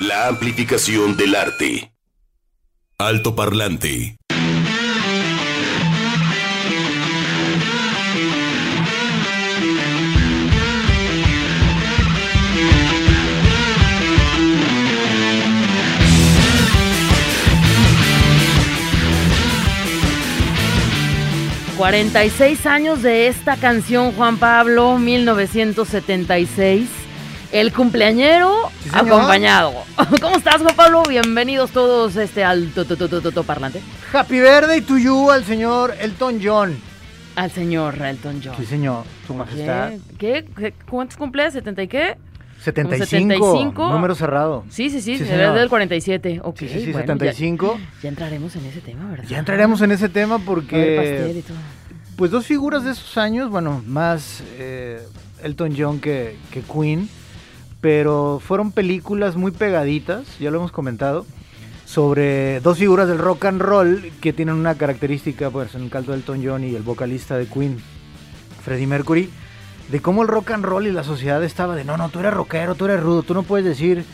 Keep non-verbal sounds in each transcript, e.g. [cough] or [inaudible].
La amplificación del arte. Alto parlante. ...46 años de esta canción, Juan Pablo, 1976... El cumpleañero Sí, acompañado. [laughs] ¿Cómo estás, Juan Pablo? Bienvenidos todos este alto to, to, to, to, to parlante. Happy birthday to you al señor Elton John. Al señor Elton John. Sí, señor, su majestad. ¿Qué? ¿Cuántos cumple? ¿70 y qué? 75, 75. número cerrado. Sí, sí, sí, Sí, señor. del 47. Ok, Sí, sí, sí, bueno, 75. Ya, ya entraremos en ese tema, ¿verdad? Ya entraremos en ese tema porque, y todo. pues dos figuras de esos años, bueno, más eh, Elton John que, que Queen, pero fueron películas muy pegaditas, ya lo hemos comentado, sobre dos figuras del rock and roll que tienen una característica, pues en el caso de Elton John y el vocalista de Queen, Freddie Mercury, de cómo el rock and roll y la sociedad estaba de, no, no, tú eres rockero, tú eres rudo, tú no puedes decir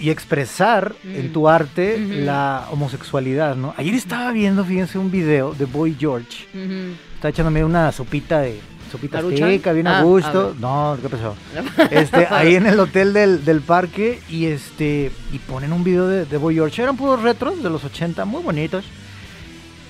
y expresar en tu arte la homosexualidad, ¿no? Ayer estaba viendo, fíjense, un video de Boy George. Ujú. Está echándome una sopita de sopita azteca, bien Ah, a gusto. No, ¿qué pasó? [laughs] Este, ahí en el hotel del, del parque y este y ponen un video de, de Boy George. Eran puros retros de los 80, muy bonitos.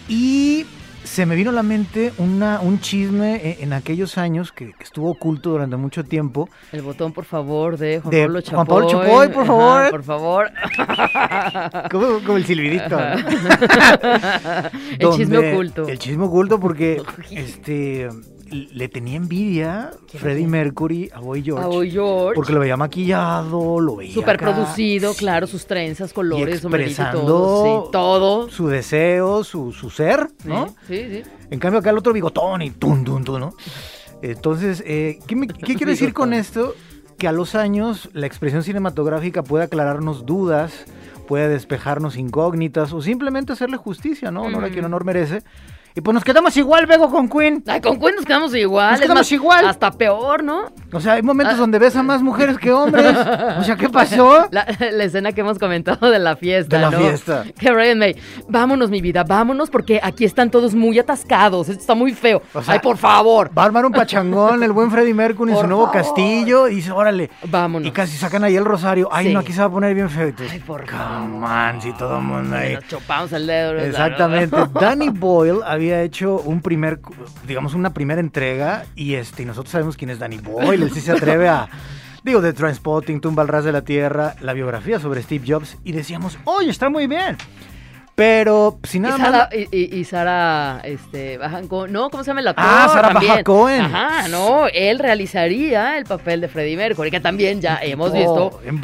Y se me vino a la mente una, un chisme en, en aquellos años que, que estuvo oculto durante mucho tiempo. El botón, por favor, de Juan De Pablo Chapoy. Juan Pablo Chapoy, por Ajá, favor. por favor. [laughs] Como, como el silbidito. ¿no? [laughs] el chisme oculto. El chisme oculto porque este le tenía envidia ¿Quién, Freddie? Mercury a Boy George. A Boy George. Porque lo veía maquillado, lo veía Súper producido, claro, sus trenzas, colores, y expresando todo. Sí, todo. su deseo, su, su ser, ¿no? Sí, sí. En cambio acá el otro bigotón y tum, tum, tum, ¿no? Entonces, eh, ¿qué, me- qué quiero decir con esto? Que a los años la expresión cinematográfica puede aclararnos dudas, puede despejarnos incógnitas o simplemente hacerle justicia, ¿no? Honor a quien honor merece. Y pues nos quedamos igual, Bego, con Queen. Ay, con Queen nos quedamos igual. Nos quedamos más, igual. Hasta peor, ¿no? O sea, hay momentos Ah. donde ves a más mujeres que hombres. O sea, ¿qué pasó? [laughs] La, la escena que hemos comentado de la fiesta, De la ¿no? fiesta. Que Brian May, vámonos, mi vida, vámonos, porque aquí están todos muy atascados. Esto está muy feo. O sea, Ay, por favor. Va a armar un pachangón el buen Freddie Mercury en su nuevo favor. castillo y dice, órale. Vámonos. Y casi sacan ahí el rosario. Ay, Sí. no, aquí se va a poner bien feo. Ay, por Come on, si todo el mundo ahí. Nos chupamos el dedo. Exactamente. [laughs] Danny Boyle había hecho un primer, digamos, una primera entrega y este, y nosotros sabemos quién es Danny Boyle. Él sí se atreve a, [laughs] digo, de Transpotting, Tumba al ras de la tierra, la biografía sobre Steve Jobs y decíamos, oye, está muy bien. Pero si Y nada Sara, más... y, y- y Sara, este, Bajan Cohen- no, ¿cómo se llama el actor? Ah, También. Baja Cohen. Ajá, no, él realizaría el papel de Freddie Mercury, que también ya hemos visto, en.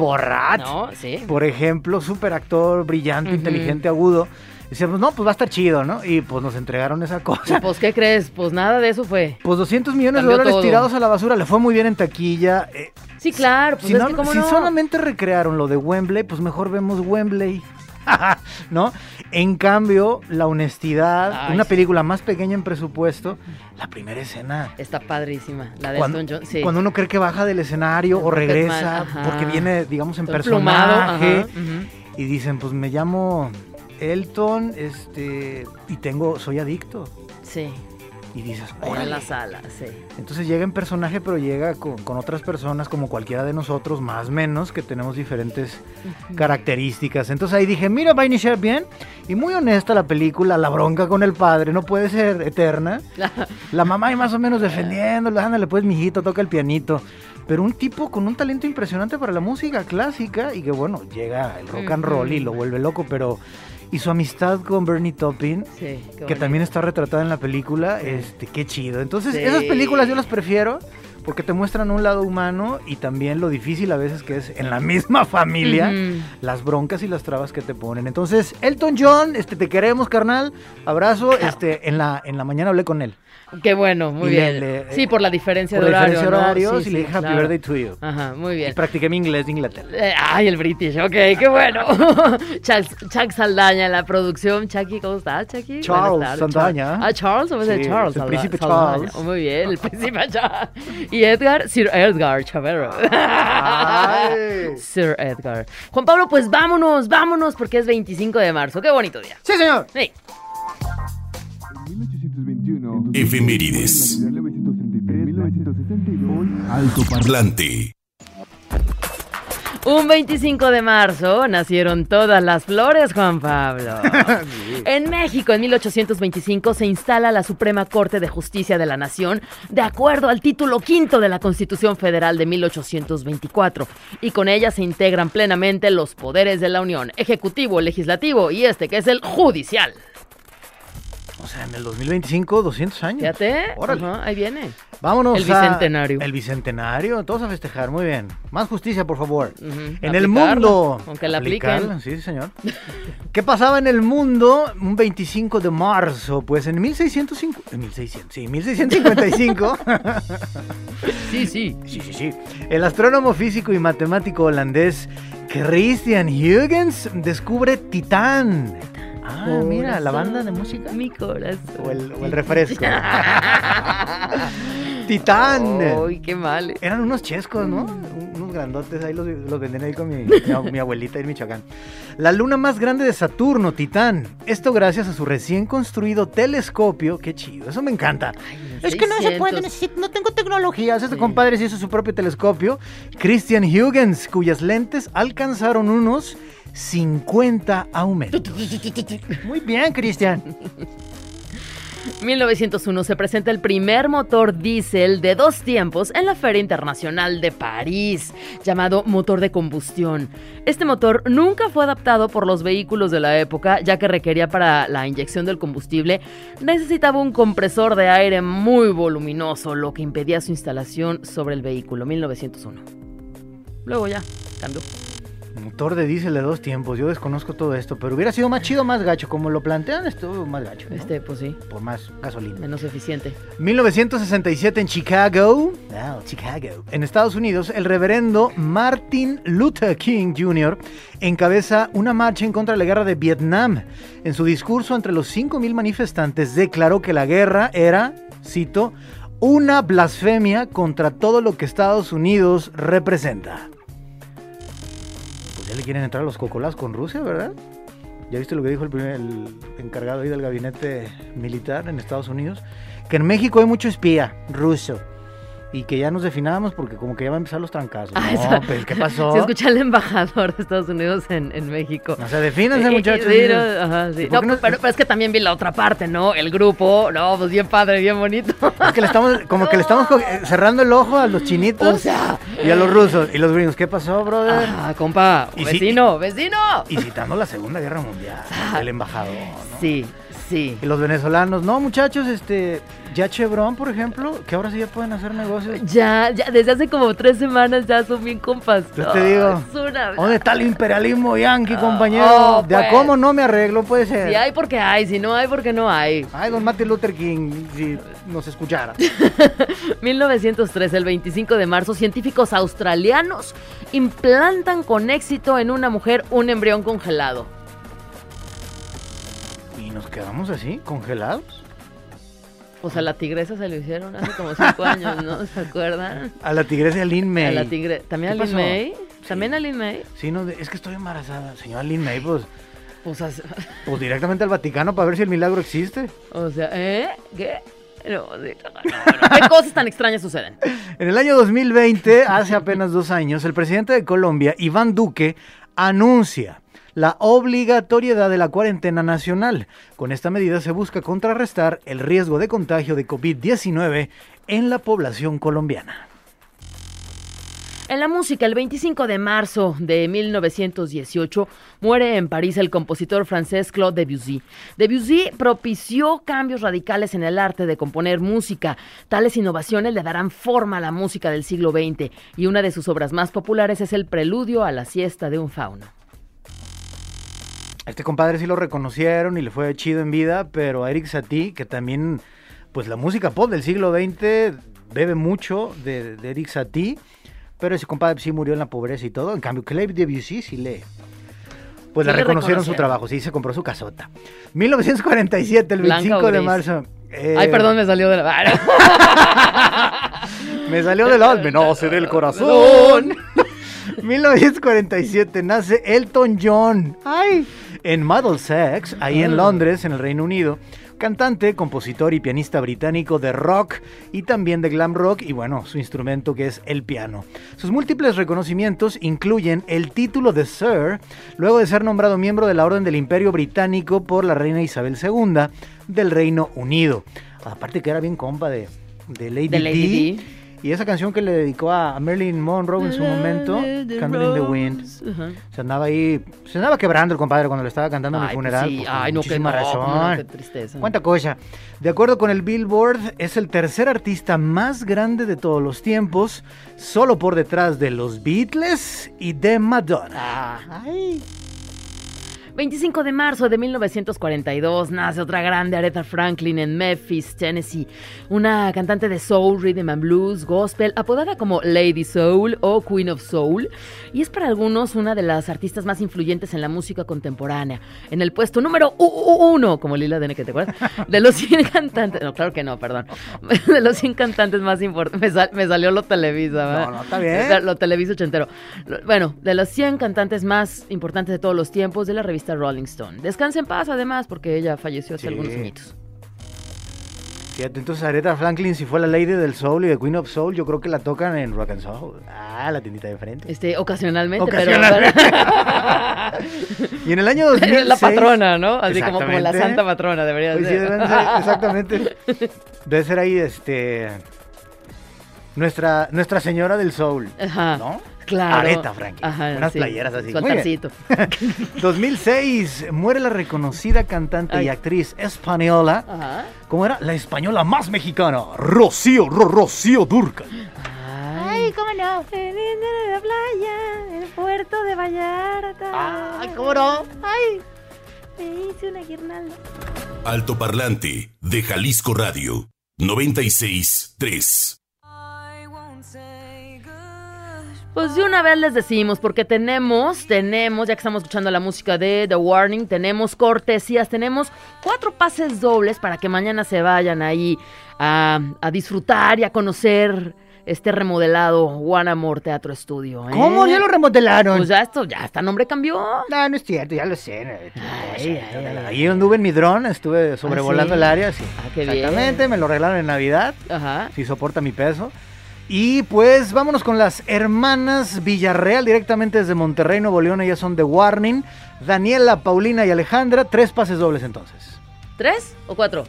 ¿no? Sí. por ejemplo, súper actor, brillante, inteligente, agudo. Decíamos, no, pues va a estar chido, ¿no? Y pues nos entregaron esa cosa. Pues, ¿qué crees? Pues nada de eso fue. Pues 200 millones Cambió de dólares todo. tirados a la basura, le fue muy bien en taquilla. eh, Sí, claro, pues si es no- que cómo si no. solamente recrearon lo de Wembley, pues mejor vemos Wembley. [laughs] ¿No? En cambio, la honestidad, Ay, una sí. película más pequeña en presupuesto, la primera escena. Está padrísima, la de Cuando, Elton John, sí. cuando uno cree que baja del escenario El o regresa, porque viene, digamos, en plumado, ujú. y dicen, pues me llamo Elton, este, y tengo, soy adicto. Sí, Y dices, ahí en órale. la sala, sí. Entonces llega en personaje, pero llega con, con otras personas, como cualquiera de nosotros, más o menos, que tenemos diferentes características. Entonces ahí dije, mira, va a iniciar bien. Y muy honesta la película, la bronca con el padre, no puede ser eterna. La mamá ahí más o menos defendiéndolo, ándale pues, mijito, toca el pianito. Pero un tipo con un talento impresionante para la música clásica y que bueno, llega el rock and roll y lo vuelve loco, pero... Y su amistad con Bernie Taupin, Sí, que también está retratada en la película, este, qué chido. Entonces, Sí. esas películas yo las prefiero porque te muestran un lado humano y también lo difícil a veces que es en la misma [laughs] familia las broncas y las trabas que te ponen. Entonces, Elton John, este te queremos, carnal. Abrazo, este en la en la mañana hablé con él. Qué bueno, muy Y bien. le- le- sí, por la diferencia Por de horario. diferencia de ¿no? horarios Sí, y le dije happy claro. birthday to you. Ajá, muy Y bien. practiqué mi inglés de Inglaterra. Eh, ay, el British, ok, qué bueno. [laughs] Chuck, Chuck Saldaña en la producción. Chucky, ¿cómo estás, Chucky? Charles Saldaña. Charles. Ah, Charles, ¿o es Sí, Charles? el príncipe Saldaña. Charles. Oh, muy bien, el [laughs] príncipe Charles. Y Edgar, Sir Edgar Chavero. Ay. [laughs] Sir Edgar. Juan Pablo, pues vámonos, vámonos, porque es 25 de marzo. Qué bonito día. Sí, señor. Sí. 1821. Efemérides. 1933, 1962. Alto parlante. Un 25 de marzo nacieron todas las flores, Juan Pablo. [laughs] En México, en 1825, se instala la Suprema Corte de Justicia de la Nación de acuerdo al título quinto de la Constitución Federal de 1824 y con ella se integran plenamente los poderes de la Unión, ejecutivo, legislativo y este que es el judicial. O sea, en el 2025, 200 años. Fíjate, Órale. Ajá, ahí viene. Vámonos El a- bicentenario. El bicentenario. Todos a festejar. Muy bien. Más justicia, por favor. En el mundo. aunque la Aplicarla, apliquen. Sí, señor. [laughs] ¿Qué pasaba en el mundo un 25 de marzo? Pues en 1605. En 1600, sí, 1655. [laughs] Sí, sí. sí, sí, sí. El astrónomo físico y matemático holandés Christian Huygens descubre Titán. Ah, mira, la banda de música. Mi corazón. O el, o el refresco. [laughs] Titán. Uy, qué mal. Eran unos chescos, ¿no? Un- Unos grandotes, ahí los, los venden ahí con mi, [laughs] mi ab- mi abuelita en Michoacán. La luna más grande de Saturno, Titán. Esto gracias a su recién construido telescopio. Qué chido, eso me encanta. Es que no se puede, 600. necesito- no tengo tecnologías. Este Sí. compadre se hizo su propio telescopio. Christian Huygens, cuyas lentes alcanzaron unos 50 aumentos. Muy bien, Christian. 1901 se presenta el primer motor diésel de dos tiempos en la Feria Internacional de París, llamado motor de combustión. Este motor nunca fue adaptado por los vehículos de la época, ya que requería para la inyección del combustible necesitaba un compresor de aire muy voluminoso, lo que impedía su instalación sobre el vehículo. 1901. Luego ya cambió. Motor de diésel de dos tiempos. Yo desconozco todo esto, pero hubiera sido más chido, más gacho. Como lo plantean, estuvo más gacho. ¿no? Este, pues sí, Por más gasolina. menos eficiente. 1967 en Chicago, wow, Chicago, en Estados Unidos, el reverendo Martin Luther King Jr. encabeza una marcha en contra de la guerra de Vietnam. En su discurso entre los 5.000 manifestantes declaró que la guerra era, cito, una blasfemia contra todo lo que Estados Unidos representa. Ya le quieren entrar los cocolas con Rusia, ¿verdad? ¿Ya viste lo que dijo el, primer, el encargado ahí del gabinete militar en Estados Unidos? Que en México hay mucho espía ruso. Y que ya nos definamos porque como que ya van a empezar los trancazos. Ah, no, esa- pues, ¿qué pasó? Se escucha el embajador de Estados Unidos en, en México. No se defínanse, Eh, muchachos. sí, no, ajá, sí. ¿Y por No, no- pero, pero es que también vi la otra parte, ¿no? El grupo, no, pues bien padre, bien bonito. Es que le estamos, como que le estamos eh, cerrando el ojo a los chinitos O sea, y a los rusos y los gringos. ¿Qué pasó, brother? ah, compa, Y vecino, vecino. Y citando la Segunda Guerra Mundial, el embajador. Sí, sí. Y los venezolanos, no, muchachos, este, ya Chevron, por ejemplo, que ahora sí ya pueden hacer negocios. Ya, ya, desde hace como tres semanas ya son bien compas. Yo te digo. ¿Dónde está el imperialismo yanqui, compañero? oh, de a pues. cómo no me arreglo, puede ser. Si hay porque hay, si no hay porque no hay. Ay, don Martin Luther King, si nos escuchara. [laughs] 1903, el 25 de marzo, científicos australianos implantan con éxito en una mujer un embrión congelado. Y quedamos así, congelados. O sea, la tigresa se lo hicieron hace como cinco años, ¿no? ¿Se acuerdan? A la tigresa Lin May. A la tigre... ¿También a ¿Qué Lin pasó? May? ¿También Sí. a Lin May? Sí, no, es que estoy embarazada. Señora Lin May, pues, Pues, as- pues directamente al Vaticano para ver si el milagro existe. o sea, ¿eh? ¿Qué? No, sí, no, no, no. ¿Qué cosas tan extrañas suceden? [laughs] En el año 2020, hace apenas dos años, el presidente de Colombia, Iván Duque, anuncia la obligatoriedad de la cuarentena nacional. Con esta medida se busca contrarrestar el riesgo de contagio de COVID-19 en la población colombiana. En la música, el 25 de marzo de 1918, muere en París el compositor francés Claude Debussy. Debussy propició cambios radicales en el arte de componer música. Tales innovaciones le darán forma a la música del siglo XX y una de sus obras más populares es el Preludio a la siesta de un fauno. A este compadre sí lo reconocieron y le fue chido en vida, pero a Eric Satie, que también, pues la música pop del siglo XX bebe mucho de, de Eric Satie, pero ese compadre sí murió en la pobreza y todo. En cambio, Clave Debussy sí le... Pues Sí le reconocieron su trabajo, sí, se compró su casota. 1947, el Blanca o 25 de marzo. eh, Ay, perdón, me salió de la... [laughs] Me salió del alma, no sé del corazón. 1947 nace Elton John. Ay. En Middlesex, ahí en Londres, en el Reino Unido. Cantante, compositor y pianista británico de rock y también de glam rock y bueno, su instrumento que es el piano. Sus múltiples reconocimientos incluyen el título de Sir, luego de ser nombrado miembro de la Orden del Imperio Británico por la reina Isabel II del Reino Unido. Aparte que era bien compa de, de Lady, De Lady Di. Di. Y esa canción que le dedicó a Marilyn Monroe en su momento, Candle in the Wind. Se andaba ahí, se andaba quebrando el compadre cuando le estaba cantando en el pues funeral. sí. pues, Ay, no, que muchísima no, razón. no, qué tristeza. Cuánta cosa. De acuerdo con el Billboard, es el tercer artista más grande de todos los tiempos, solo por detrás de los Beatles y de Madonna. Ay. 25 de marzo de 1942 nace otra grande Aretha Franklin en Memphis, Tennessee, una cantante de soul, rhythm and blues, gospel, apodada como Lady Soul o Queen of Soul, y es para algunos una de las artistas más influyentes en la música contemporánea. En el puesto número uno, como Lila Dene, que te acuerdas, de los 100 cantantes, no, claro que no, perdón, [laughs] de los 100 cantantes más importantes, me, sal- me salió lo Televisa, ¿verdad? No, no, está bien. Lo Televisa ochentero. Bueno, de los 100 cantantes más importantes de todos los tiempos de la revista Rolling Stone. Descansa en paz, además, porque ella falleció hace Sí. algunos añitos. Fíjate, entonces Aretha Franklin, si fue la Lady del Soul y de Queen of Soul, yo creo que la tocan en Rock and Soul. Ah, la tiendita de frente. Este, ocasionalmente, Ocasionalmente. [laughs] Y en el año 2006... pero... la patrona, ¿no? Así como, como la santa patrona debería Pues sí, ser. deben ser, [laughs] exactamente. Debe ser ahí, este. Nuestra, nuestra señora del soul. Ajá. ¿No? Claro. Aretha Franklin. Ajá, Unas sí. playeras así. Muy bien. altarcito. 2006 [laughs] muere la reconocida cantante y actriz española. Ajá. ¿Cómo era? La española más mexicana. Rocío, Ro- Rocío Durcal. Ay, cómo no. En la playa, en el puerto de Vallarta. Ay, ¿cómo no? Ay, me hice una guirnalda. Altoparlante de Jalisco Radio 96.3. Pues de una vez les decimos, porque tenemos, tenemos, ya que estamos escuchando la música de The Warning, tenemos cortesías, tenemos cuatro pases dobles para que mañana se vayan ahí a, a disfrutar y a conocer este remodelado One Amor Teatro Estudio. ¿eh? ¿Cómo? ¿Ya lo remodelaron? Pues ya esto, ya hasta nombre cambió. No, no es cierto, ya lo sé. Ay, ay, ay. Ahí anduve en mi dron, estuve sobrevolando sí? el área. Sí. Ah, qué bien. Exactamente, me lo regalaron en Navidad. Ajá. si soporta mi peso. Y pues vámonos con las hermanas Villarreal directamente desde Monterrey, Nuevo León. Ellas son de Warning. Daniela, Paulina y Alejandra. Tres pases dobles entonces. ¿Tres o cuatro?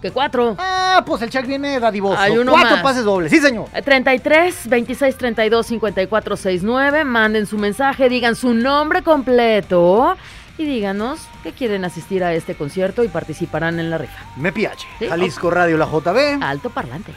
¿Qué cuatro? Ah, pues el check viene dadivoso. Hay uno Cuatro más. pases dobles. Sí, señor. Eh, 33 26 32 54 69. Manden su mensaje, digan su nombre completo y díganos que quieren asistir a este concierto y participarán en la rifa. Me piache. Sí, Jalisco Radio, la JB. Alto parlante.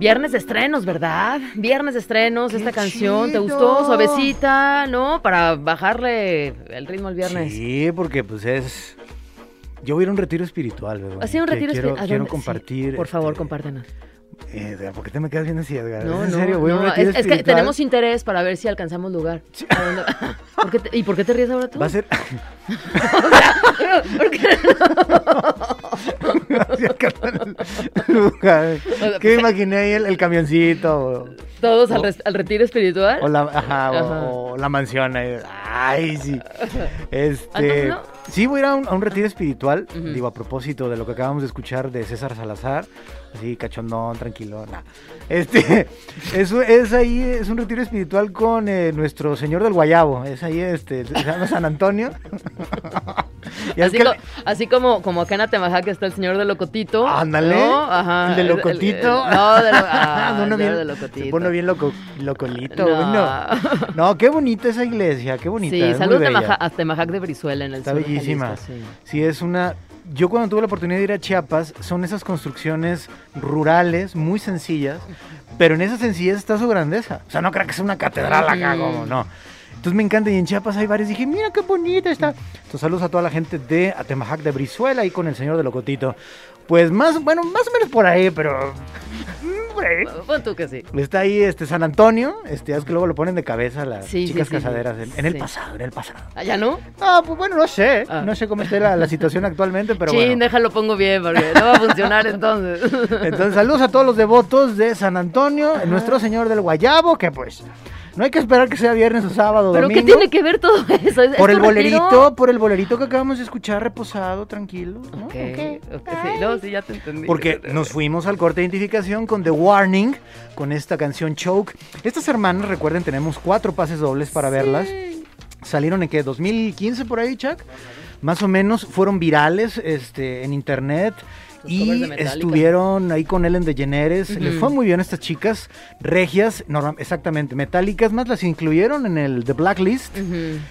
Viernes de estrenos, ¿verdad? Viernes de estrenos, ¡Qué esta canción. ¿Te gustó? Suavecita, ¿no? Para bajarle el ritmo al viernes. Sí, porque pues es... Yo voy a ir a un retiro espiritual, ¿verdad? Así un retiro quiero, espiritual. ¿A quiero? Sí, compartir. por favor, este, compártenos. eh, ¿Por qué te me quedas viendo así, Edgar? No, ¿Es no, en serio? Voy a no, es, es que tenemos interés para ver si alcanzamos lugar. ¿A dónde- ¿Por qué te- ¿Y por qué te ríes ahora tú? Va a ser... [laughs] [laughs] ¿Por qué? Así alcanzan el lugar. ¿Qué me imaginé ahí? El, el camioncito o, ¿Todos al, retiro espiritual? o la, ajá, o- Ajá. o la mansión. ahí. Ay, sí. Este. Sí, voy a ir a un, a un retiro espiritual. Digo, a propósito de lo que acabamos de escuchar de César Salazar. Así, cachondón, tranquilo. nah. Este, [laughs] eso es ahí, es un retiro espiritual con eh, nuestro señor del Guayabo. Es ahí, este, se llama San Antonio. [laughs] Y es así, que co- el- así como, como acá en Atemajac está el señor de Locotito. Ándale. ¿no? Ajá. El de Locotito. no, de, lo, [laughs] ah, Uno el bien, de Locotito. se pone bien loco, locolito. No. bueno. No, qué bonita esa iglesia, qué bonita. Sí, es saludos a Temajac de Brizuela en el Está sur de bellísima. Jalisco, sí. Sí, es una... Yo cuando tuve la oportunidad de ir a Chiapas, son esas construcciones rurales, muy sencillas, pero en esa sencillez está su grandeza. O sea, no creo que sea una catedral acá, como no. Entonces me encanta y en Chiapas hay varios. Dije, mira qué bonita está. Entonces saludos a toda la gente de Atemajac de Brizuela y con el señor de Locotito. Pues más, bueno, más o menos por ahí, pero hombre. Pon tú que sí. Está ahí este San Antonio, este, es que luego lo ponen de cabeza las Sí, sí, chicas sí, sí. casaderas en, en el Sí. pasado, en el pasado. ¿Allá no? Ah, pues bueno, no sé, Ah. no sé cómo esté la, la situación actualmente, pero bueno. déjalo pongo bien porque no va a funcionar entonces. [laughs] Entonces, saludos a todos los devotos de San Antonio, nuestro Señor del Guayabo, que pues no hay que esperar que sea viernes o sábado ¿Pero domingo. qué tiene que ver todo eso? ¿Es Por el retiro? bolerito, por el bolerito que acabamos de escuchar, reposado, tranquilo, ¿no? Ok, Ok. ok, sí, no, sí, ya te entendí. Porque nos fuimos al corte de identificación con The Warning, con esta canción Choke. Estas hermanas, recuerden, tenemos cuatro pases dobles para verlas. Salieron en que 2015 por ahí, Chuck. Más o menos fueron virales este, en internet. Los Y estuvieron ahí con Ellen DeGeneres. Les Ujú. fue muy bien a estas chicas regias, exactamente, metálicas, más las incluyeron en el The Blacklist.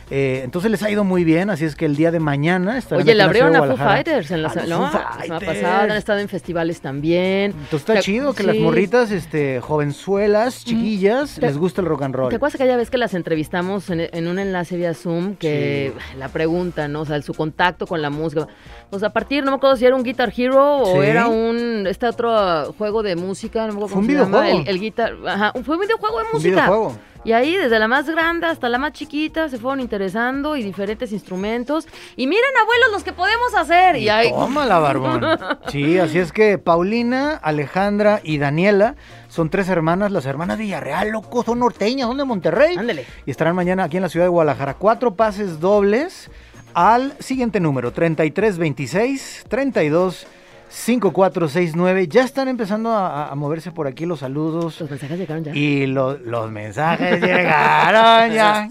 Eh, entonces les ha ido muy bien, así es que el día de mañana estarán Oye, le abrieron a Foo. Fighters en la, A los ¿no? Foo la semana Fighters. pasada, han estado en festivales también. Entonces está Te- chido que las morritas, este, jovenzuelas, chiquillas, Te- les gusta el rock and roll. ¿Te acuerdas aquella vez que las entrevistamos en, en un enlace vía Zoom? Que la pregunta, ¿no? O sea, su contacto con la música. Pues a partir, no me acuerdo si era un Guitar Hero o era un este otro juego de música, no me acuerdo Fue un cómo se llama, videojuego. El, el Guitar, ajá, fue un videojuego de Un música. videojuego. Y ahí, desde la más grande hasta la más chiquita, se fueron interesando y diferentes instrumentos. Y miren, abuelos, los que podemos hacer. Y, ahí. Tómala, barbón. [laughs] Sí, así es que Paulina, Alejandra y Daniela son tres hermanas, las hermanas Villarreal, loco, son norteñas, son de Monterrey. Ándale. Y estarán mañana aquí en la ciudad de Guadalajara. Cuatro pases dobles al siguiente número, 3326 32 5469. Ya están empezando a, a moverse por aquí los saludos. Los mensajes llegaron ya. Y lo- los mensajes llegaron ya.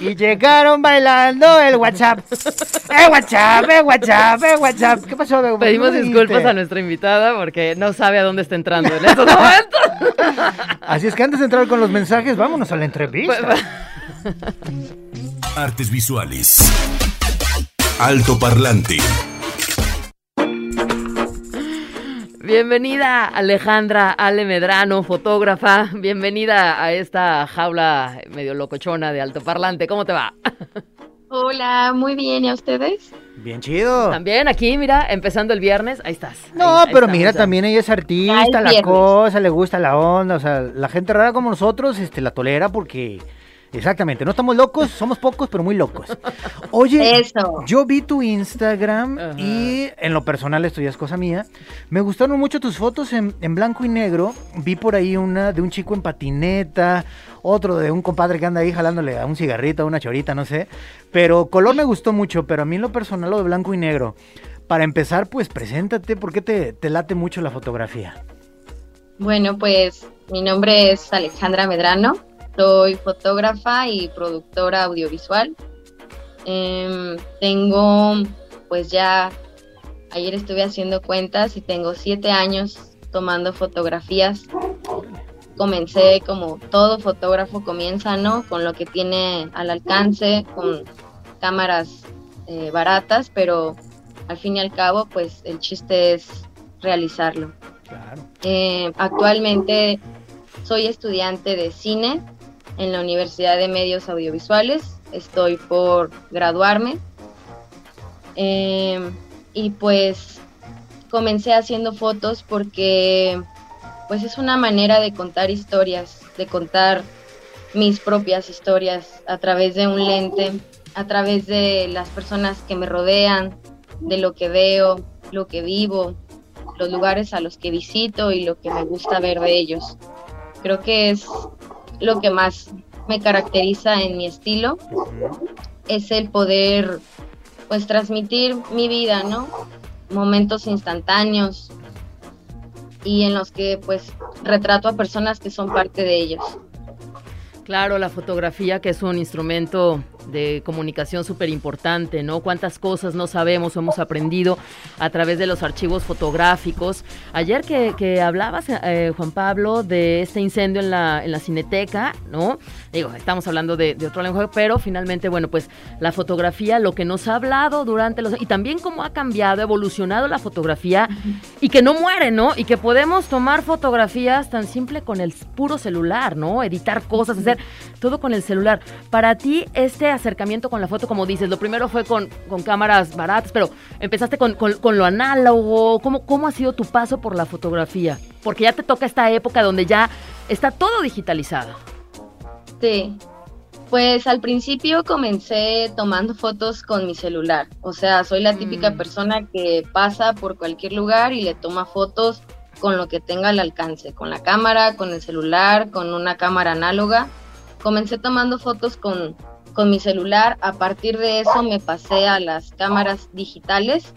Y llegaron bailando el WhatsApp. ¡Eh, WhatsApp! ¡Eh, WhatsApp! ¡Eh, WhatsApp! ¿Qué pasó? ¿Por qué Pedimos disculpas a nuestra invitada porque no sabe a dónde está entrando en estos momentos. [laughs] Así es que antes de entrar con los mensajes, vámonos a la entrevista. Artes visuales. Alto parlante. Bienvenida Alejandra Ale Medrano, fotógrafa. Bienvenida a esta jaula medio locochona de altoparlante. ¿Cómo te va? Hola, muy bien, ¿y a ustedes? Bien chido. También aquí, mira, empezando el viernes, ahí estás. No, Ahí- ahí pero mira, ya. también ella es artista, la viernes. cosa, le gusta la onda, o sea, la gente rara como nosotros, este, la tolera porque, exactamente, no estamos locos, somos pocos, pero muy locos. Oye, Eso. yo vi tu Instagram Ajá. y en lo personal, esto ya es cosa mía, me gustaron mucho tus fotos en, en blanco y negro, vi por ahí una de un chico en patineta, otro de un compadre que anda ahí jalándole a un cigarrito, a una chorita, no sé, pero color me gustó mucho, pero a mí en lo personal lo de blanco y negro. Para empezar, pues preséntate, ¿por qué te, te late mucho la fotografía? Bueno, pues mi nombre es Alejandra Medrano, soy fotógrafa y productora audiovisual. Em, tengo, pues ya, ayer estuve haciendo cuentas y tengo siete años tomando fotografías. Comencé como todo fotógrafo comienza, ¿no? Con lo que tiene al alcance, con cámaras eh, baratas, pero al fin y al cabo, pues el chiste es realizarlo. Claro. Eh, actualmente soy estudiante de cine en la Universidad de Medios Audiovisuales. Estoy por graduarme. Eh, y pues comencé haciendo fotos porque pues es una manera de contar historias, de contar mis propias historias a través de un lente, a través de las personas que me rodean, de lo que veo, lo que vivo, los lugares a los que visito y lo que me gusta ver de ellos. Creo que es lo que más me caracteriza en mi estilo, es el poder pues transmitir mi vida, ¿no? Momentos instantáneos y en los que pues retrato a personas que son parte de ellos. Claro, la fotografía que es un instrumento de comunicación súper importante, ¿no? Cuántas cosas no sabemos o hemos aprendido a través de los archivos fotográficos. Ayer que, que hablabas, eh, Juan Pablo, de este incendio en la, en la cineteca, ¿no? Digo, estamos hablando de, otro lenguaje, pero finalmente, bueno, pues la fotografía, lo que nos ha hablado durante los... Y también cómo ha cambiado, evolucionado la fotografía y que no muere, ¿no? Y que podemos tomar fotografías tan simple con el puro celular, ¿no? Editar cosas, hacer todo con el celular. Para ti, este acercamiento con la foto, como dices? Lo primero fue con, con cámaras baratas, pero empezaste con, con- con lo análogo. ¿Cómo, ¿Cómo ha sido tu paso por la fotografía? Porque ya te toca esta época donde ya está todo digitalizado. Sí. Pues al principio comencé tomando fotos con mi celular. O sea, soy la típica Mm. persona que pasa por cualquier lugar y le toma fotos con lo que tenga al alcance, con la cámara, con el celular, con una cámara análoga. Comencé tomando fotos con, con mi celular. A partir de eso me pasé a las cámaras digitales.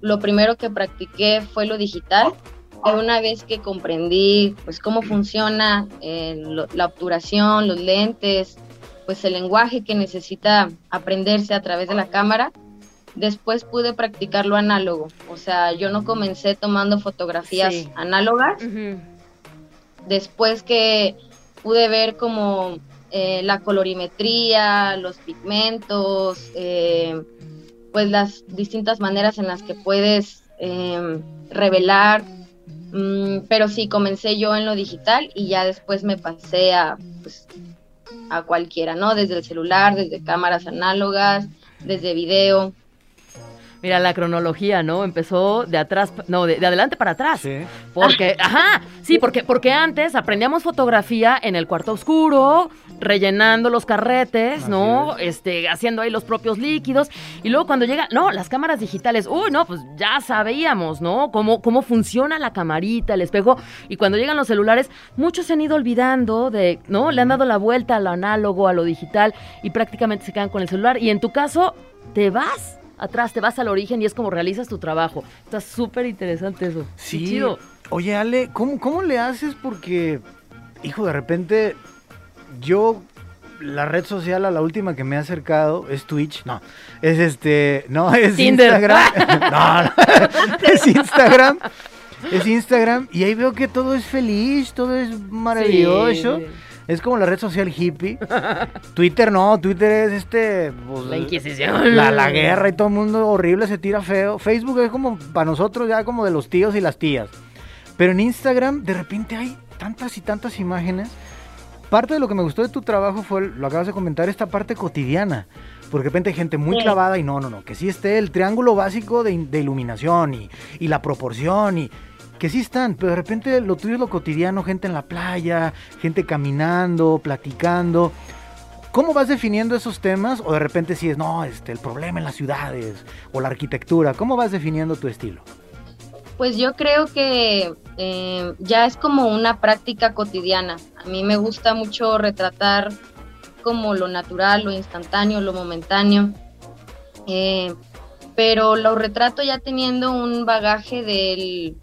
Lo primero que practiqué fue lo digital. Y una vez que comprendí pues cómo funciona eh, lo- la obturación, los lentes, pues el lenguaje que necesita aprenderse a través de la cámara, después pude practicar lo análogo. O sea, yo no comencé tomando fotografías Sí. análogas, después que pude ver como eh, la colorimetría, los pigmentos, eh, pues las distintas maneras en las que puedes eh, revelar. Mm, pero sí, comencé yo en lo digital y ya después me pasé a, pues, a cualquiera, ¿no? Desde el celular, desde cámaras análogas, desde video. Mira, la cronología, ¿no? Empezó de atrás, no, de, de adelante para atrás. Sí. Porque, ajá, sí, porque, porque antes aprendíamos fotografía en el cuarto oscuro, rellenando los carretes, Así ¿no? Este, haciendo ahí los propios líquidos. Y luego cuando llega, no, las cámaras digitales, uy, no, pues ya sabíamos, ¿no? Cómo, cómo funciona la camarita, el espejo. Y cuando llegan los celulares, muchos se han ido olvidando de, ¿no? Le han dado la vuelta a lo análogo, a lo digital, y prácticamente se quedan con el celular. Y en tu caso, te vas atrás, te vas al origen y es como realizas tu trabajo. Está súper interesante eso. Sí. chido. Oye, Ale, ¿cómo, ¿cómo le haces? Porque, hijo, de repente, yo, la red social a la última que me he acercado es Twitch. No, es este, no, [laughs] es Tinder. Instagram. [laughs] no, no, [laughs] es Instagram. Es Instagram y ahí veo que todo es feliz, todo es maravilloso. Sí. Es como la red social hippie. Twitter no, Twitter es este... pues, La Inquisición. La, la guerra y todo el mundo horrible se tira feo. Facebook es como para nosotros ya como de los tíos y las tías. Pero en Instagram de repente hay tantas y tantas imágenes. Parte de lo que me gustó de tu trabajo fue, lo acabas de comentar, esta parte cotidiana. Porque de repente hay gente muy Sí. clavada y no, no, no, que sí esté el triángulo básico de, de iluminación y, y la proporción y que sí están, pero de repente lo tuyo es lo cotidiano, gente en la playa, gente caminando, platicando. ¿Cómo vas definiendo esos temas? O de repente si es, no, este, el problema en las ciudades o la arquitectura. ¿Cómo vas definiendo tu estilo? Pues yo creo que eh, ya es como una práctica cotidiana. A mí me gusta mucho retratar como lo natural, lo instantáneo, lo momentáneo. Eh, pero lo retrato ya teniendo un bagaje del-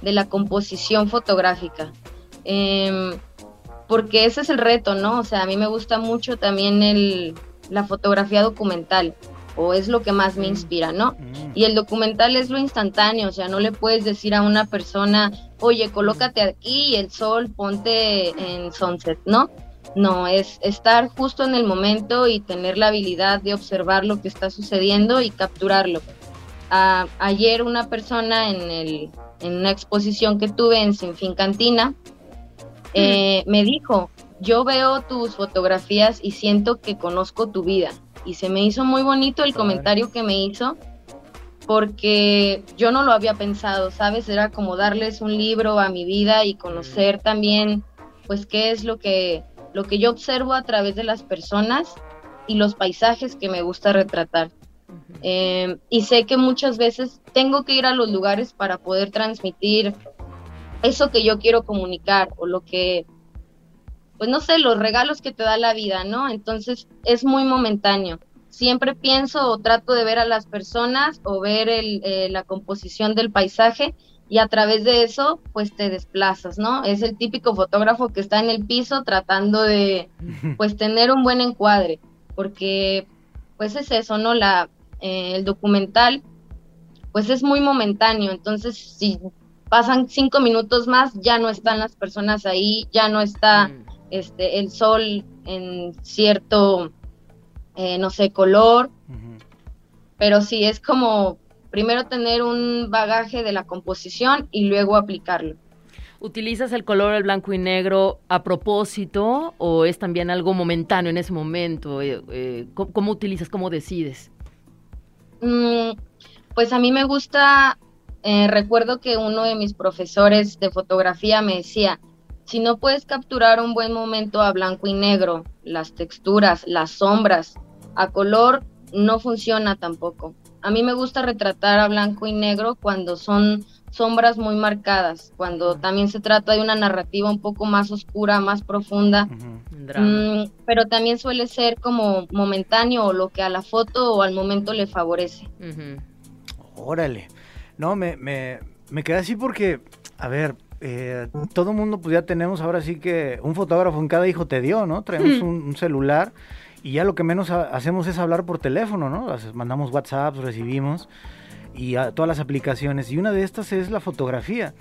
de la composición fotográfica. Em, porque ese es el reto, ¿no? O sea, a mí me gusta mucho también el, la fotografía documental, o es lo que más me Mm. inspira, ¿no? Y el documental es lo instantáneo, o sea, no le puedes decir a una persona, oye, colócate aquí y el sol, ponte en sunset, ¿no? No, es estar justo en el momento y tener la habilidad de observar lo que está sucediendo y capturarlo. Ayer una persona en, el, en una exposición que tuve en Sinfín Cantina eh, me dijo, yo veo tus fotografías y siento que conozco tu vida. Y se me hizo muy bonito el comentario que me hizo porque yo no lo había pensado, ¿sabes? Era como darles un libro a mi vida y conocer también, pues, qué es lo que, lo que yo observo a través de las personas y los paisajes que me gusta retratar. Eh, y sé que muchas veces tengo que ir a los lugares para poder transmitir eso que yo quiero comunicar o lo que, pues no sé, los regalos que te da la vida, ¿no? Entonces es muy momentáneo. Siempre pienso o trato de ver a las personas o ver el, eh, la composición del paisaje y a través de eso pues te desplazas, ¿no? Es el típico fotógrafo que está en el piso tratando de pues tener un buen encuadre, porque pues es eso, ¿no? La, eh, el documental pues es muy momentáneo, entonces si pasan cinco minutos más ya no están las personas ahí, ya no está Mm. Este el sol en cierto, eh, no sé, color, pero sí es como primero tener un bagaje de la composición y luego aplicarlo. ¿Utilizas el color el blanco y negro a propósito o es también algo momentáneo en ese momento? Eh, eh, ¿cómo, cómo utilizas, cómo decides? Mm, pues a mí me gusta, eh, recuerdo que uno de mis profesores de fotografía me decía, si no puedes capturar un buen momento a blanco y negro, las texturas, las sombras, a color, no funciona tampoco. A mí me gusta retratar a blanco y negro cuando son sombras muy marcadas, cuando también se trata de una narrativa un poco más oscura, más profunda. Mm, pero también suele ser como momentáneo o lo que a la foto o al momento le favorece. Órale. No, me, me, me quedé así porque, a ver, eh, todo mundo pues ya tenemos ahora sí que un fotógrafo en cada hijo te dio, ¿no? Traemos un, un celular y ya lo que menos ha- hacemos es hablar por teléfono, ¿no? Mandamos WhatsApp, recibimos y a todas las aplicaciones. Y una de estas es la fotografía.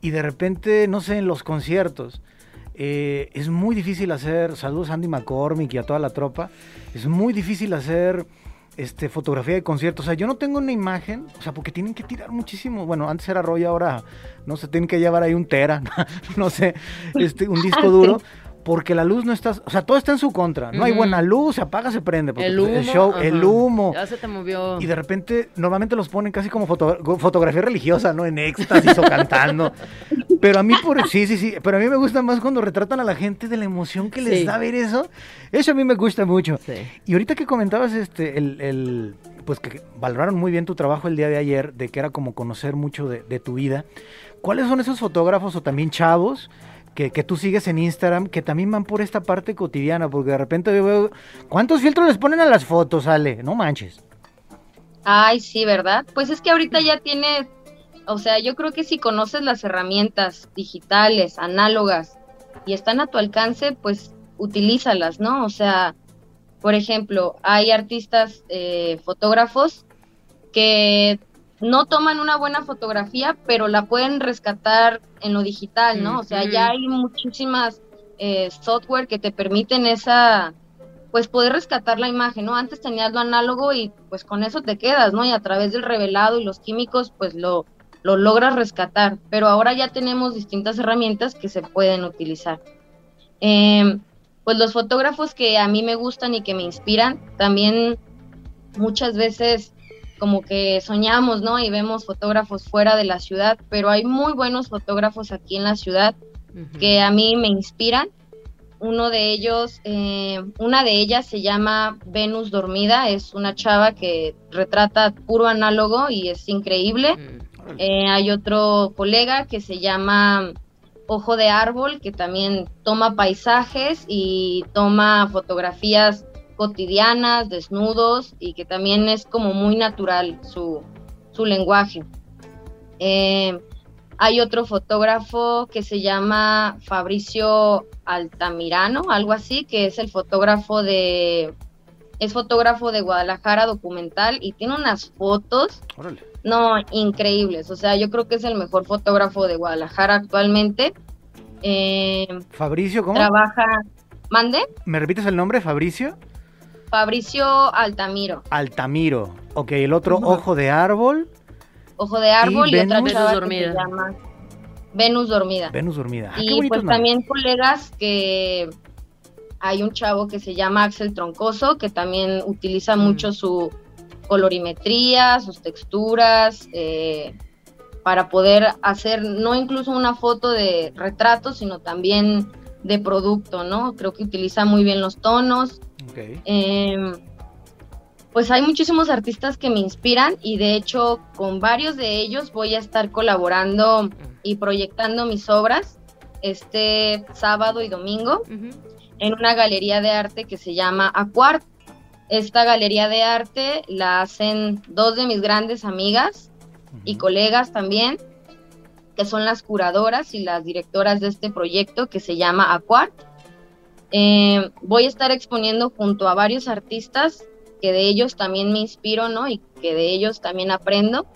Y de repente, no sé, en los conciertos, eh, es muy difícil hacer, saludos a Andy McCormick y a toda la tropa, es muy difícil hacer este, fotografía de conciertos. O sea, yo no tengo una imagen, o sea, porque tienen que tirar muchísimo. Bueno, antes era rollo, ahora no sé, tienen que llevar ahí un tera, [laughs] no sé, este, un [laughs] disco duro. Porque la luz no está, o sea, todo está en su contra. No hay buena luz, se apaga, se prende. porque, El pues, humo. el show, el humo. Ya se te movió. Y de repente, normalmente los ponen casi como foto- fotografía religiosa, ¿no? En éxtasis o cantando. [laughs] Pero a mí, por, sí, sí, sí, pero a mí me gusta más cuando retratan a la gente de la emoción que les Sí. da ver eso. Eso a mí me gusta mucho. Sí. Y ahorita que comentabas, este, el, el- pues que valoraron muy bien tu trabajo el día de ayer, de que era como conocer mucho de, de tu vida. ¿Cuáles son esos fotógrafos o también chavos que, que tú sigues en Instagram que también van por esta parte cotidiana? Porque de repente yo veo, ¿cuántos filtros les ponen a las fotos, Ale? No manches. Ay, sí, ¿verdad? Pues es que ahorita ya tiene, o sea, yo creo que si conoces las herramientas digitales, análogas, y están a tu alcance, pues utilízalas, ¿no? O sea, por ejemplo, hay artistas eh, fotógrafos que no toman una buena fotografía, pero la pueden rescatar en lo digital, ¿no? O sea, ya hay muchísimas eh, software que te permiten esa, pues poder rescatar la imagen, ¿no? Antes tenías lo análogo y pues con eso te quedas, ¿no? Y a través del revelado y los químicos, pues lo, lo logras rescatar, pero ahora ya tenemos distintas herramientas que se pueden utilizar. Eh, pues los fotógrafos que a mí me gustan y que me inspiran, también muchas veces como que soñamos, ¿no? Y vemos fotógrafos fuera de la ciudad, pero hay muy buenos fotógrafos aquí en la ciudad que a mí me inspiran. Uno de ellos, eh, una de ellas se llama Venus Dormida, es una chava que retrata puro análogo y es increíble. Mm. Eh, hay otro colega que se llama Ojo de Árbol, que también toma paisajes y toma fotografías cotidianas, desnudos, y que también es como muy natural su, su lenguaje. Eh, hay otro fotógrafo que se llama Fabricio Altamirano, algo así, que es el fotógrafo de, es fotógrafo de Guadalajara documental y tiene unas fotos Órale. No, increíbles. O sea, yo creo que es el mejor fotógrafo de Guadalajara actualmente. Eh, Fabricio, ¿cómo? trabaja, mande, ¿Me repites el nombre? Fabricio Fabricio Altamiro, Altamiro. Ok, el otro ojo de árbol, Ojo de Árbol y, otra Venus? chava Venus que se Dormida. llama Venus Dormida. Venus dormida. Ah, y pues nombres. también colegas que hay un chavo que se llama Axel Troncoso, que también utiliza Mm. mucho su colorimetría, sus texturas, eh, para poder hacer no incluso una foto de retrato, sino también de producto, ¿no? Creo que utiliza muy bien los tonos. Ok. Em, pues hay muchísimos artistas que me inspiran y de hecho con varios de ellos voy a estar colaborando y proyectando mis obras este sábado y domingo en una galería de arte que se llama Acuart. Esta galería de arte la hacen dos de mis grandes amigas y colegas también, que son las curadoras y las directoras de este proyecto que se llama Aquart. Eh, voy a estar exponiendo junto a varios artistas que de ellos también me inspiro, ¿no? Y que de ellos también aprendo.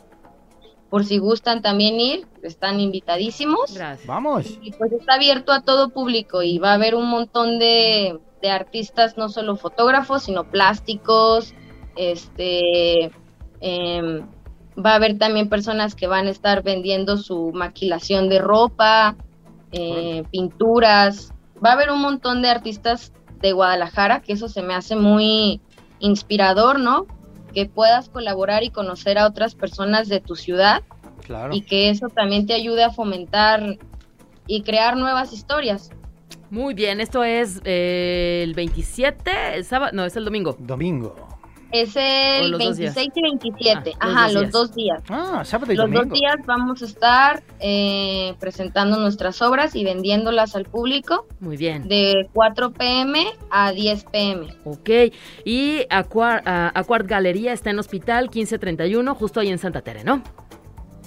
Por si gustan también ir, están invitadísimos. Gracias. Vamos. Y pues está abierto a todo público y va a haber un montón de, de artistas, no solo fotógrafos, sino plásticos, este, em, va a haber también personas que van a estar vendiendo su maquilación de ropa, eh, pinturas. Va a haber un montón de artistas de Guadalajara, que eso se me hace muy inspirador, ¿no? Que puedas colaborar y conocer a otras personas de tu ciudad Claro. y que eso también te ayude a fomentar y crear nuevas historias. Muy bien, esto es eh, el 27, el sábado, no, es el domingo. Domingo. Es el los dos días. 26 y 27, Ah, los ajá, dos los días. dos días. Ah, sábado y Los domingo. dos días vamos a estar eh, presentando nuestras obras y vendiéndolas al público Muy bien. de 4 pm a 10 pm. Ok, y Aquar, ah, Aquart Galería está en Hospital 1531, justo ahí en Santa Tere, ¿no?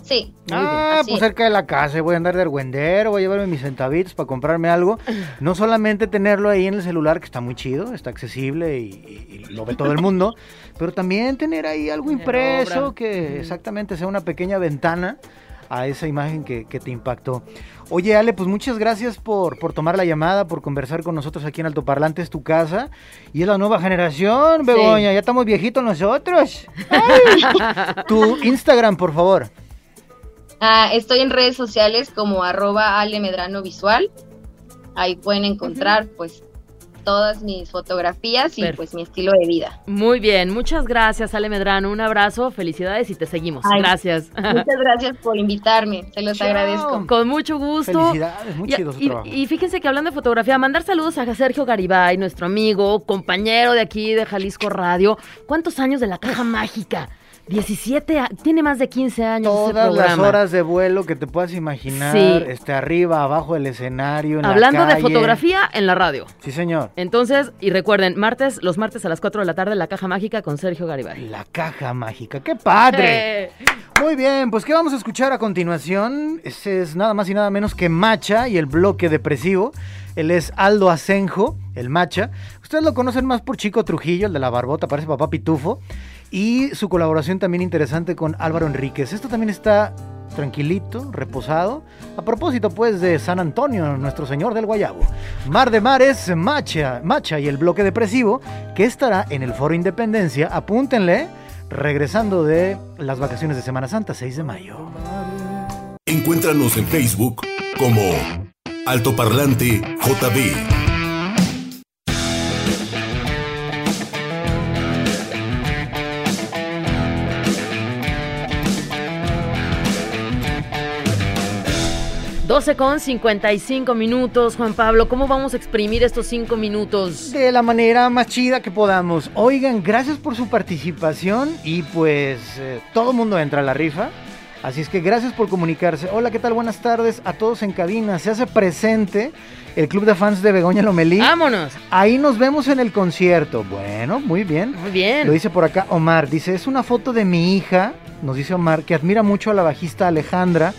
Sí, Ah, pues es. cerca de la casa, voy a andar de argüendero, voy a llevarme mis centavitos para comprarme algo. No solamente tenerlo ahí en el celular, que está muy chido, está accesible y, y- y lo ve todo el mundo, [laughs] pero también tener ahí algo impreso que exactamente sea una pequeña ventana a esa imagen que, que te impactó. Oye, Ale, pues muchas gracias por, por tomar la llamada, por conversar con nosotros aquí en Altoparlante, es tu casa. Y es la nueva generación, Begoña, ya estamos viejitos nosotros. [laughs] Ay. tu Instagram, por favor. Ah, estoy en redes sociales como arroba Ale Medrano Visual. Ahí pueden encontrar pues todas mis fotografías y Perfecto. pues mi estilo de vida. Muy bien, muchas gracias, Ale Medrano. Un abrazo, felicidades y te seguimos. Ay. Gracias. Muchas [laughs] gracias por invitarme, se los Chao. agradezco. Con mucho gusto. Felicidades, muy Y- chido su y, trabajo. y fíjense que hablando de fotografía, mandar saludos a Sergio Garibay, nuestro amigo, compañero de aquí de Jalisco Radio. ¿Cuántos años de la caja mágica? 17, a- tiene más de 15 años ese Todas las horas de vuelo que te puedas imaginar, Sí. este arriba, abajo del escenario, en la Hablando de calle. fotografía en la radio. Sí, señor. Entonces, y recuerden, martes, los martes a las 4 de la tarde, la caja mágica con Sergio Garibay. La caja mágica, qué padre. Eh, [laughs] Muy bien, pues ¿qué vamos a escuchar a continuación? Ese es nada más y nada menos que Macha y el bloque depresivo. Él es Aldo Asenjo, el Macha. Ustedes lo conocen más por Chico Trujillo, el de la barbota, parece papá Pitufo. Y su colaboración también interesante con Álvaro Enríquez. Esto también está tranquilito, reposado. A propósito, pues, de San Antonio, nuestro señor del Guayabo. Mar de Mares, Macha, Macha y el bloque depresivo, que estará en el Foro Independencia. Apúntenle, regresando de las vacaciones de Semana Santa, 6 de mayo. Encuéntranos en Facebook como Altoparlante JB. 12 con 55 minutos, Juan Pablo. ¿Cómo vamos a exprimir estos 5 minutos? De la manera más chida que podamos. Oigan, gracias por su participación y pues eh, todo mundo entra a la rifa. Así es que gracias por comunicarse. Hola, ¿qué tal? Buenas tardes a todos en cabina. Se hace presente el club de fans de Begoña Lomelí. ¡Vámonos! Ahí nos vemos en el concierto. Bueno, muy bien. Muy bien. Lo dice por acá Omar. Dice, es una foto de mi hija, nos dice Omar, que admira mucho a la bajista Alejandra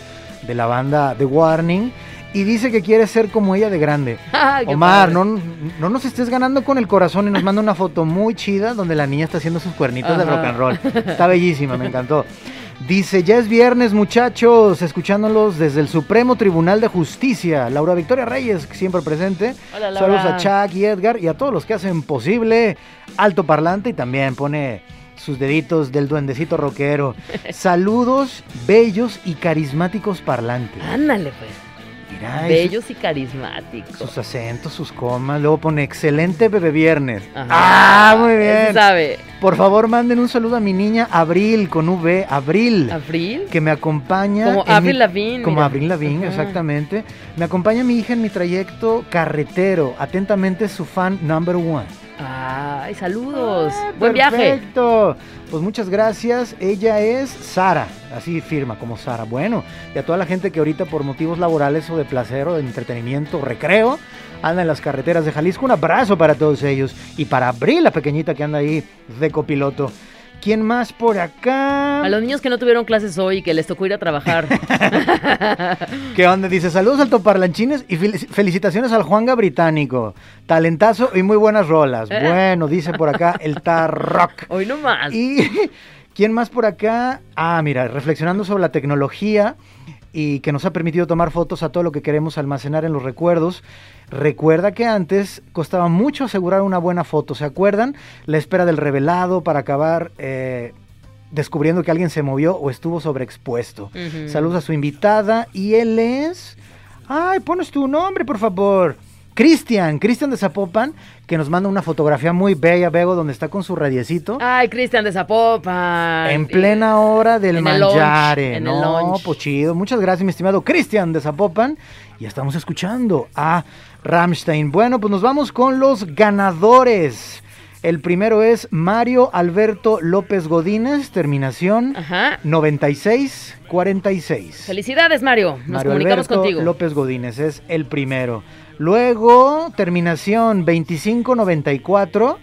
de la banda The Warning. Y dice que quiere ser como ella de grande. [laughs] Qué Omar, no, no nos estés ganando con el corazón y nos manda una foto muy chida donde la niña está haciendo sus cuernitos de rock and roll. Está bellísima, me encantó. Dice, ya es viernes muchachos, escuchándolos desde el Supremo Tribunal de Justicia. Laura Victoria Reyes, siempre presente. Hola, Laura. Saludos a Chuck y Edgar y a todos los que hacen posible Alto Parlante y también pone sus deditos del duendecito rockero. [laughs] Saludos bellos y carismáticos parlantes. Ándale, pues. Mira, Bellos y carismáticos. sus acentos, sus comas. Luego pone excelente bebé viernes. Ajá. Ah, muy bien. sabe. Por favor, manden un saludo a mi niña Abril con V, Abril, ¿Abril? que me acompaña. Como mi- Lavigne, Como mira. Abril Ajá. exactamente. Me acompaña mi hija en mi trayecto carretero. Atentamente su fan number one. Ay, saludos. Ah, Buen viaje. Perfecto. Pues muchas gracias. Ella es Sara, así firma como Sara. Bueno, y a toda la gente que ahorita por motivos laborales o de placer o de entretenimiento, recreo, anda en las carreteras de Jalisco. Un abrazo para todos ellos. Y para Abril, la pequeñita que anda ahí de copiloto. ¿Quién más por acá? A los niños que no tuvieron clases hoy y que les tocó ir a trabajar. [laughs] ¿Qué onda? Dice, saludos altoparlanchines y fel- felicitaciones al Juanga Británico. Talentazo y muy buenas rolas. Eh. [laughs] Bueno, dice por acá el Tar Rock. [laughs] hoy no más. Y quién más por acá? Ah, mira, reflexionando sobre la tecnología y que nos ha permitido tomar fotos a todo lo que queremos almacenar en los recuerdos. Recuerda que antes costaba mucho asegurar una buena foto, ¿se acuerdan? La espera del revelado para acabar eh, descubriendo que alguien se movió o estuvo sobreexpuesto. Saludos a su invitada y él es Ay, pones tu nombre, por favor. Cristian, Cristian de Zapopan, que nos manda una fotografía muy bella, Bego, donde está con su radiecito. Ay, Cristian de Zapopan. En plena hora del En el lunch, en el no, lunch. pues chido. Muchas gracias, mi estimado Cristian de Zapopan. Y estamos escuchando a Rammstein. Bueno, pues nos vamos con los ganadores. El primero es Mario Alberto López Godínez, terminación Ajá. 9646. Felicidades, Mario. Nos Mario comunicamos Alberto contigo. López Godínez es el primero. Luego, terminación 2594.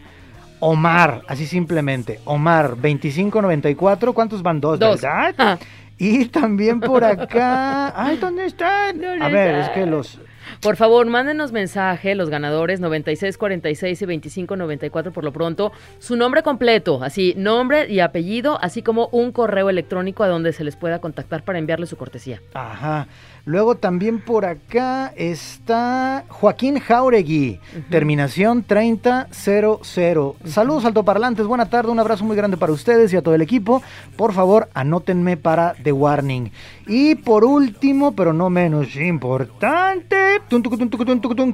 Omar, así simplemente. Omar, 2594. ¿Cuántos van? Dos, Dos. ¿verdad? Ah. Y también por acá. [laughs] Ay, ¿dónde están? ¿Dónde A ver, es que los. Por favor, mándenos mensaje, los ganadores 9646 y 2594 por lo pronto, su nombre completo, así, nombre y apellido, así como un correo electrónico a donde se les pueda contactar para enviarle su cortesía. Ajá. Luego también por acá está Joaquín Jauregui, terminación 3000. Saludos altoparlantes, buena tarde, un abrazo muy grande para ustedes y a todo el equipo. Por favor, anótenme para The Warning. Y por último, pero no menos importante,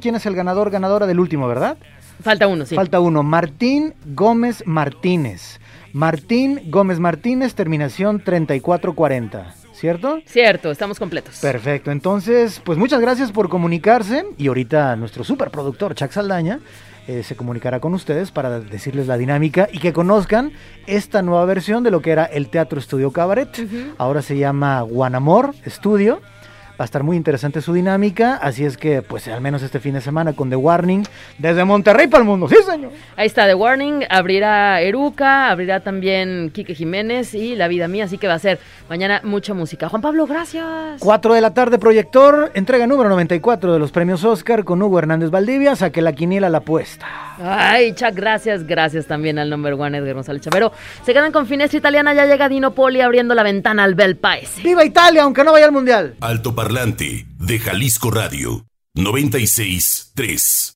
¿quién es el ganador, ganadora del último, verdad? Falta uno, sí. Falta uno, Martín Gómez Martínez. Martín Gómez Martínez, terminación 3440, ¿cierto? Cierto, estamos completos. Perfecto, entonces, pues muchas gracias por comunicarse y ahorita nuestro superproductor Chuck Saldaña eh, se comunicará con ustedes para decirles la dinámica y que conozcan esta nueva versión de lo que era el Teatro Estudio Cabaret. Ahora se llama Guanamor Estudio. Va a estar muy interesante su dinámica, así es que pues al menos este fin de semana con The Warning desde Monterrey para el mundo. Sí, señor. Ahí está The Warning, abrirá Eruca, abrirá también Quique Jiménez y La Vida Mía, así que va a ser mañana mucha música. Juan Pablo, gracias. 4 de la tarde, proyector, entrega número 94 de los premios Oscar con Hugo Hernández Valdivia, saque la quiniela la apuesta. Ay, Chuck, gracias, gracias también al number one Edgar González Chavero. Se quedan con Finestra Italiana, ya llega Dino Poli abriendo la ventana al Bel Paese. ¡Viva Italia, aunque no vaya al Mundial! Altoparlante de Jalisco Radio 96.3.